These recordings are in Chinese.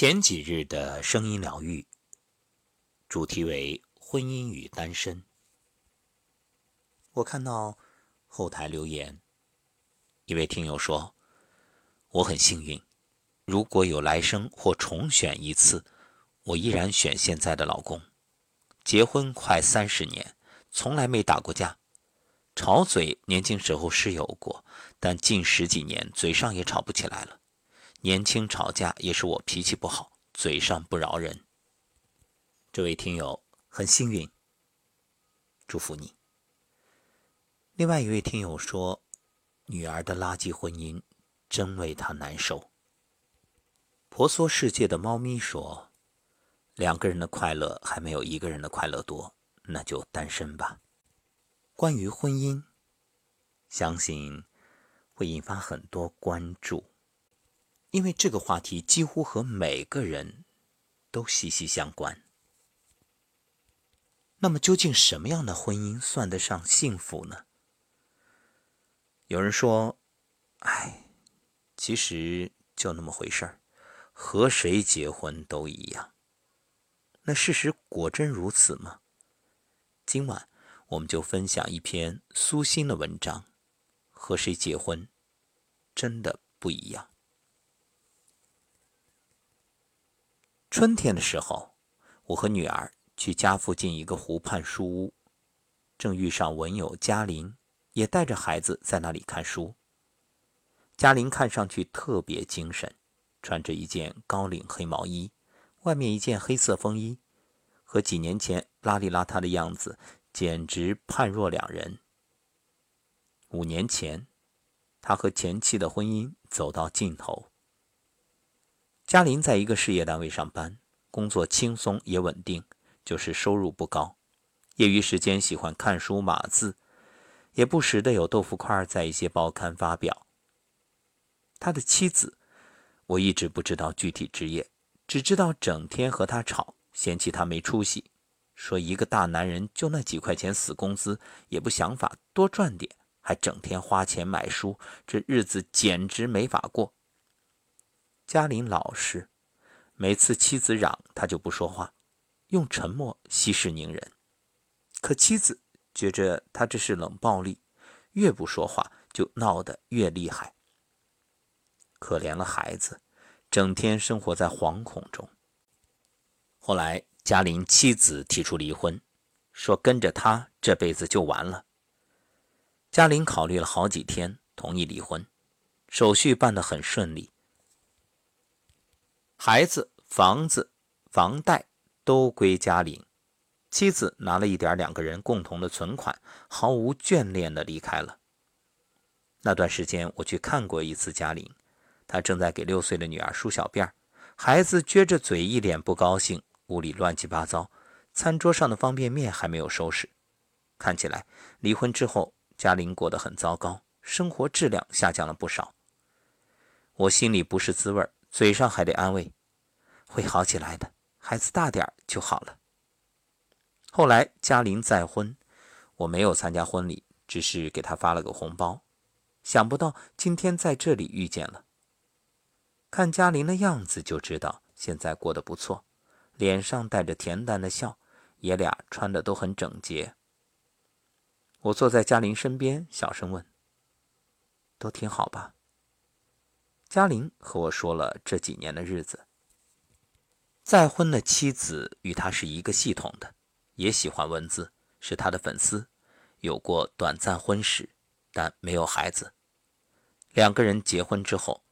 前几日的声音疗愈，主题为婚姻与单身。我看到后台留言，一位听友说：“我很幸运，如果有来生或重选一次，我依然选现在的老公。结婚快三十年，从来没打过架。吵嘴年轻时候是有过，但近十几年嘴上也吵不起来了。”年轻吵架也是我脾气不好，嘴上不饶人。这位听友很幸运，祝福你。另外一位听友说，女儿的垃圾婚姻真为他难受。婆娑世界的猫咪说，两个人的快乐还没有一个人的快乐多，那就单身吧。关于婚姻，相信会引发很多关注。因为这个话题几乎和每个人都息息相关。那么，究竟什么样的婚姻算得上幸福呢？有人说：“哎，其实就那么回事儿，和谁结婚都一样。”那事实果真如此吗？今晚我们就分享一篇苏欣的文章：和谁结婚真的不一样。春天的时候，我和女儿去家附近一个湖畔书屋，正遇上文友嘉玲，也带着孩子在那里看书。嘉玲看上去特别精神，穿着一件高领黑毛衣，外面一件黑色风衣，和几年前邋里邋遢的样子简直判若两人。五年前，他和前妻的婚姻走到尽头。嘉林在一个事业单位上班，工作轻松也稳定，就是收入不高。业余时间喜欢看书码字，也不时的有豆腐块在一些报刊发表。他的妻子，我一直不知道具体职业，只知道整天和他吵，嫌弃他没出息，说一个大男人就那几块钱死工资，也不想法多赚点，还整天花钱买书，这日子简直没法过。嘉玲老实，每次妻子嚷，他就不说话，用沉默息事宁人。可妻子觉着他这是冷暴力，越不说话就闹得越厉害。可怜了孩子，整天生活在惶恐中。后来嘉玲妻子提出离婚，说跟着他这辈子就完了。嘉玲考虑了好几天，同意离婚，手续办得很顺利。孩子、房子、房贷都归嘉玲，妻子拿了一点两个人共同的存款，毫无眷恋的离开了。那段时间我去看过一次嘉玲，她正在给六岁的女儿梳小辫孩子撅着嘴，一脸不高兴，屋里乱七八糟，餐桌上的方便面还没有收拾，看起来离婚之后嘉玲过得很糟糕，生活质量下降了不少。我心里不是滋味儿。嘴上还得安慰，会好起来的，孩子大点就好了。后来嘉玲再婚，我没有参加婚礼，只是给她发了个红包。想不到今天在这里遇见了。看嘉玲的样子就知道现在过得不错，脸上带着恬淡的笑，爷俩穿的都很整洁。我坐在嘉玲身边，小声问：“都挺好吧？”嘉玲和我说了这几年的日子。再婚的妻子与他是一个系统的，也喜欢文字，是他的粉丝，有过短暂婚史，但没有孩子。两个人结婚之后，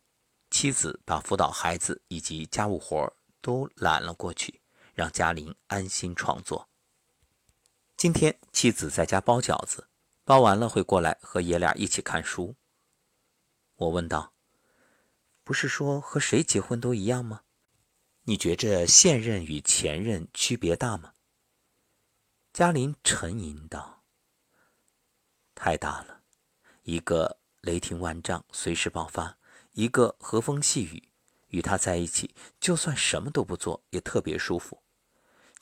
妻子把辅导孩子以及家务活都揽了过去，让嘉玲安心创作。今天妻子在家包饺子，包完了会过来和爷俩一起看书。我问道。不是说和谁结婚都一样吗？你觉着现任与前任区别大吗？嘉玲沉吟道：“太大了，一个雷霆万丈，随时爆发；一个和风细雨。与他在一起，就算什么都不做，也特别舒服。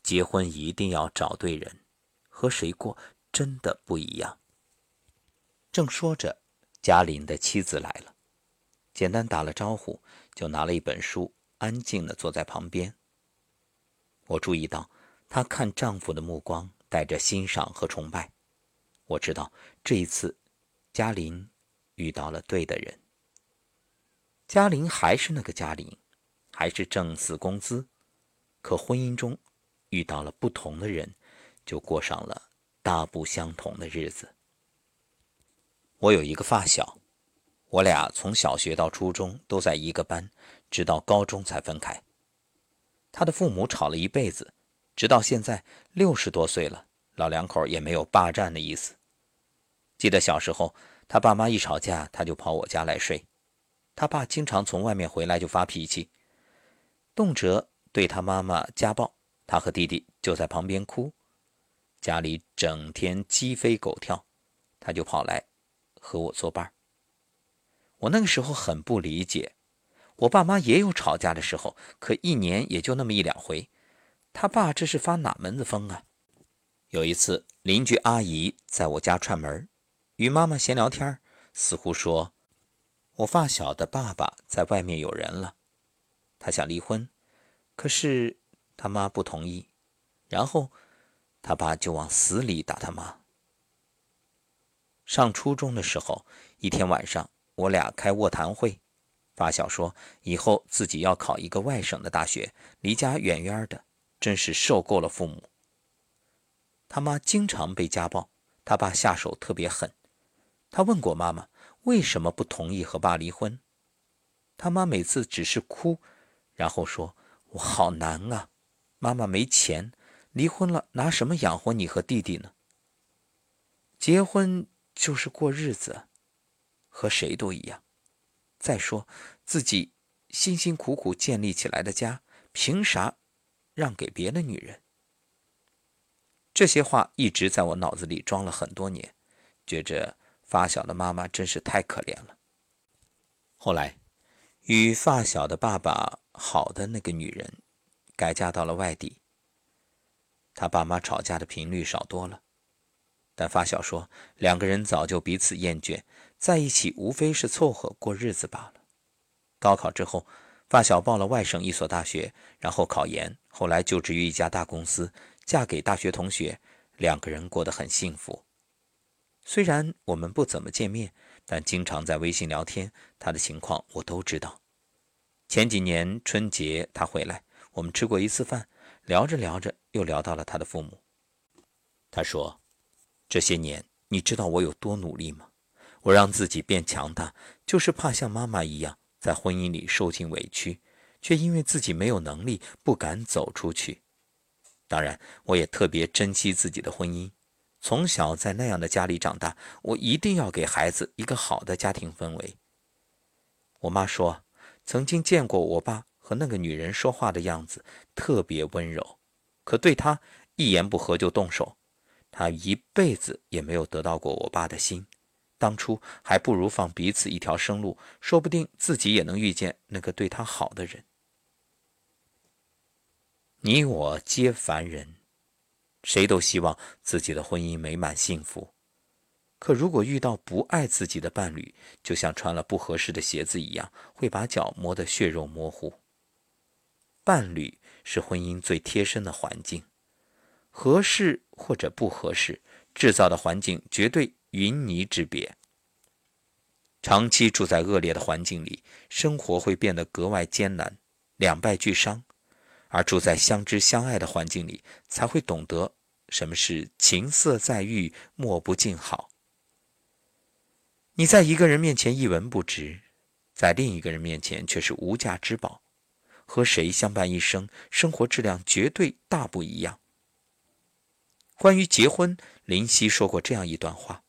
结婚一定要找对人，和谁过真的不一样。”正说着，嘉玲的妻子来了。简单打了招呼，就拿了一本书，安静地坐在旁边。我注意到她看丈夫的目光带着欣赏和崇拜。我知道这一次，嘉玲遇到了对的人。嘉玲还是那个嘉玲，还是挣死工资，可婚姻中遇到了不同的人，就过上了大不相同的日子。我有一个发小，我俩从小学到初中都在一个班，直到高中才分开。他的父母吵了一辈子，直到现在六十多岁了，老两口也没有霸占的意思。记得小时候，他爸妈一吵架，他就跑我家来睡。他爸经常从外面回来就发脾气，动辄对他妈妈家暴，他和弟弟就在旁边哭，家里整天鸡飞狗跳，他就跑来和我作伴。我那个时候很不理解，我爸妈也有吵架的时候，可一年也就那么一两回，他爸这是发哪门子疯啊？有一次，邻居阿姨在我家串门，与妈妈闲聊天，似乎说。我发小的爸爸在外面有人了，他想离婚，可是他妈不同意，然后他爸就往死里打他妈。上初中的时候，一天晚上，我俩开卧谈会，发小说以后自己要考一个外省的大学，离家远远的，真是受够了父母。他妈经常被家暴，他爸下手特别狠，他问过妈妈。为什么不同意和爸离婚？他妈每次只是哭，然后说：“我好难啊，妈妈没钱，离婚了拿什么养活你和弟弟呢？结婚就是过日子，和谁都一样。再说自己辛辛苦苦建立起来的家，凭啥让给别的女人？”这些话一直在我脑子里装了很多年，觉着。发小的妈妈真是太可怜了。后来，与发小的爸爸好的那个女人，改嫁到了外地。他爸妈吵架的频率少多了，但发小说两个人早就彼此厌倦，在一起无非是凑合过日子罢了。高考之后，发小报了外省一所大学，然后考研，后来就职于一家大公司，嫁给大学同学，两个人过得很幸福。虽然我们不怎么见面，但经常在微信聊天，他的情况我都知道。前几年春节他回来，我们吃过一次饭，聊着聊着又聊到了他的父母。他说：“这些年你知道我有多努力吗？我让自己变强大，就是怕像妈妈一样在婚姻里受尽委屈，却因为自己没有能力不敢走出去。当然，我也特别珍惜自己的婚姻。”从小在那样的家里长大，我一定要给孩子一个好的家庭氛围。我妈说，曾经见过我爸和那个女人说话的样子，特别温柔，可对他一言不合就动手。他一辈子也没有得到过我爸的心，当初还不如放彼此一条生路，说不定自己也能遇见那个对他好的人。你我皆凡人。谁都希望自己的婚姻美满幸福，可如果遇到不爱自己的伴侣，就像穿了不合适的鞋子一样，会把脚磨得血肉模糊。伴侣是婚姻最贴身的环境，合适或者不合适，制造的环境绝对云泥之别。长期住在恶劣的环境里，生活会变得格外艰难，两败俱伤。而住在相知相爱的环境里，才会懂得什么是情色在欲，莫不静好。你在一个人面前一文不值，在另一个人面前却是无价之宝。和谁相伴一生，生活质量绝对大不一样。关于结婚，林夕说过这样一段话：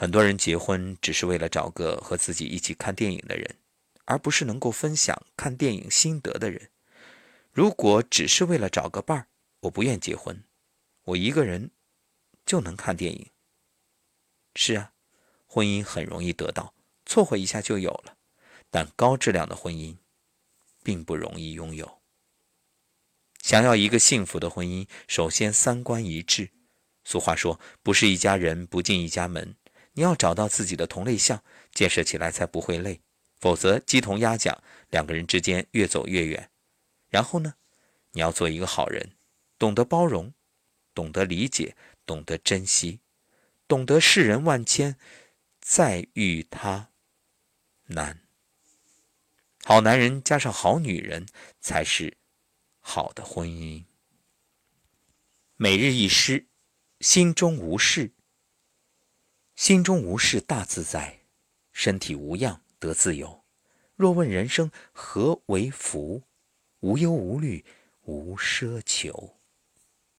很多人结婚只是为了找个和自己一起看电影的人，而不是能够分享看电影心得的人。如果只是为了找个伴儿，我不愿结婚。我一个人就能看电影。是啊，婚姻很容易得到，凑合一下就有了。但高质量的婚姻并不容易拥有。想要一个幸福的婚姻，首先三观一致。俗话说，不是一家人不进一家门。你要找到自己的同类项，建设起来才不会累。否则鸡同鸭讲，两个人之间越走越远。然后呢，你要做一个好人，懂得包容，懂得理解，懂得珍惜，懂得世人万千，再遇他难。好男人加上好女人，才是好的婚姻。每日一诗：心中无事，心中无事大自在，身体无恙得自由。若问人生何为福？无忧无虑无奢求。